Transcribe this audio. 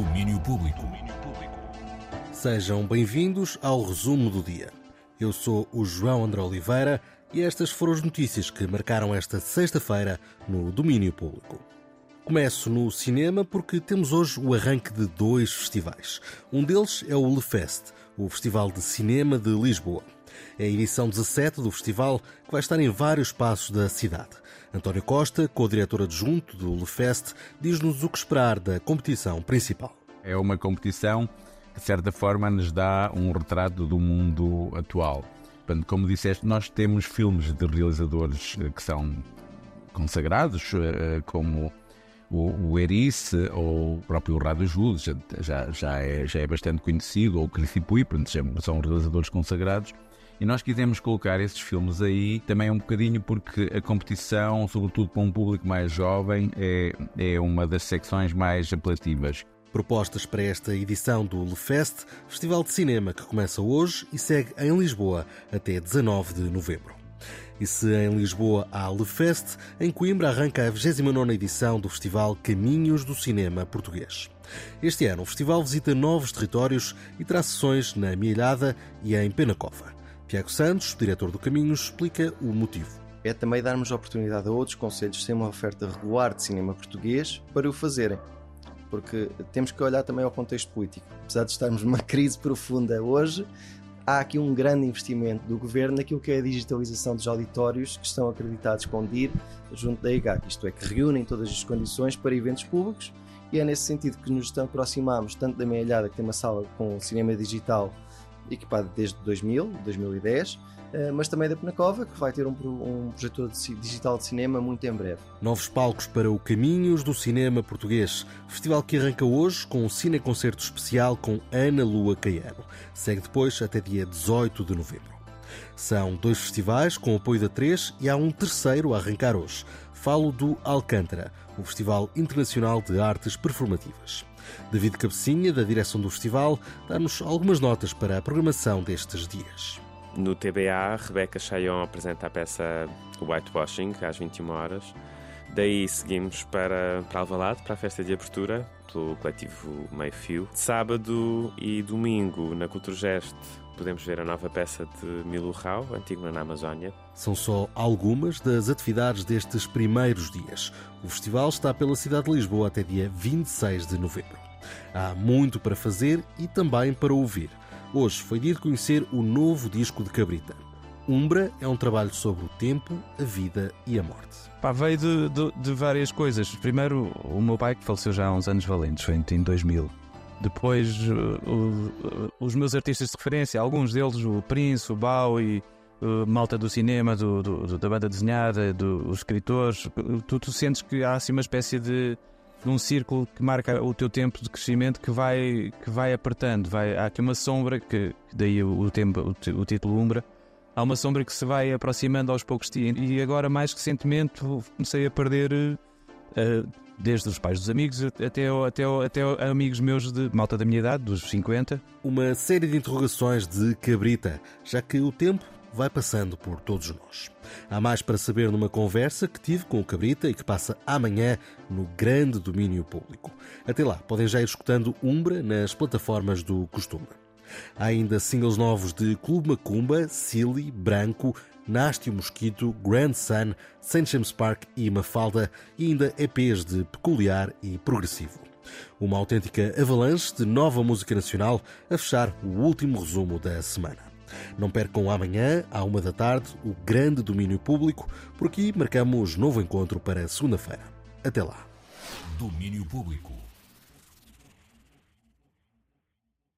Domínio Público. Sejam bem-vindos ao resumo do dia. Eu sou o João André Oliveira e estas foram as notícias que marcaram esta sexta-feira no Domínio Público. Começo no cinema porque temos hoje o arranque de dois festivais. Um deles é o LeFest, o Festival de Cinema de Lisboa. É a edição 17 do festival que vai estar em vários espaços da cidade. António Costa, co-diretor adjunto do LeFest, diz-nos o que esperar da competição principal. É uma competição que, de certa forma, nos dá um retrato do mundo atual. Como disseste, nós temos filmes de realizadores eh, que são consagrados, eh, como o, o Erice ou o próprio Rado Júlio, já, já, é, já é bastante conhecido, ou o Cricipui, são realizadores consagrados. E nós quisemos colocar esses filmes aí também um bocadinho porque a competição, sobretudo para um público mais jovem, é, é uma das secções mais apelativas. Propostas para esta edição do LeFest, Festival de Cinema que começa hoje e segue em Lisboa até 19 de novembro. E se em Lisboa há LeFest, em Coimbra arranca a 29 edição do Festival Caminhos do Cinema Português. Este ano o festival visita novos territórios e terá sessões na Mielhada e em Penacova. Tiago Santos, diretor do Caminhos, explica o motivo. É também darmos oportunidade a outros conselhos sem uma oferta regular de cinema português para o fazerem. Porque temos que olhar também ao contexto político. Apesar de estarmos numa crise profunda hoje, há aqui um grande investimento do governo naquilo que é a digitalização dos auditórios que estão acreditados com DIR junto da EGAC, isto é, que reúnem todas as condições para eventos públicos e é nesse sentido que nos aproximamos tanto da Meia que tem uma sala com cinema digital equipado desde 2000, 2010, eh, mas também da Penacova, que vai ter um, um projetor digital de cinema muito em breve. Novos palcos para o Caminhos do Cinema Português, festival que arranca hoje com um cineconcerto especial com Ana Lua Caiano. Segue depois até dia 18 de novembro. São dois festivais com apoio da Três e há um terceiro a arrancar hoje. Falo do Alcântara, o Festival Internacional de Artes Performativas. David Cabecinha, da direção do festival, dá-nos algumas notas para a programação destes dias. No TBA, Rebeca Chayon apresenta a peça Whitewashing, às 21 horas. Daí seguimos para, para Alvalade, para a festa de abertura, pelo coletivo Meio Fio. Sábado e domingo, na Culturgest, podemos ver a nova peça de Milo Rau, antigo na Amazónia. São só algumas das atividades destes primeiros dias. O festival está pela cidade de Lisboa até dia 26 de novembro. Há muito para fazer e também para ouvir. Hoje foi dia de conhecer o novo disco de Cabrita. Umbra é um trabalho sobre o tempo, a vida e a morte. Pá, veio de, de, de, várias coisas. Primeiro, o meu pai, que faleceu já há uns anos valentes, foi em 2000. Depois, o, os meus artistas de referência, alguns deles, o Prince, o Bowie, o malta do cinema, do, do, da banda desenhada, dos escritores, tu, tu sentes que há assim uma espécie de, um círculo que marca o teu tempo de crescimento que vai, que vai apertando. Vai, há aqui uma sombra, que daí o, tempo, o, o título Umbra, há uma sombra que se vai aproximando aos poucos dias. E agora, mais recentemente, comecei a perder. Uh, desde os pais dos amigos até, até, até amigos meus de malta da minha idade, dos 50. Uma série de interrogações de cabrita, já que o tempo vai passando por todos nós. Há mais para saber numa conversa que tive com o Cabrita e que passa amanhã no grande domínio público. Até lá, podem já ir escutando Umbra nas plataformas do costume. Há ainda singles novos de Clube Macumba, Silly, Branco, Nasty Mosquito, Grand Sun, St. James Park e Mafalda e ainda EPs de peculiar e progressivo. Uma autêntica avalanche de nova música nacional a fechar o último resumo da semana. Não percam amanhã, à uma da tarde, o grande domínio público, por aqui marcamos novo encontro para segunda-feira. Até lá. Domínio Público.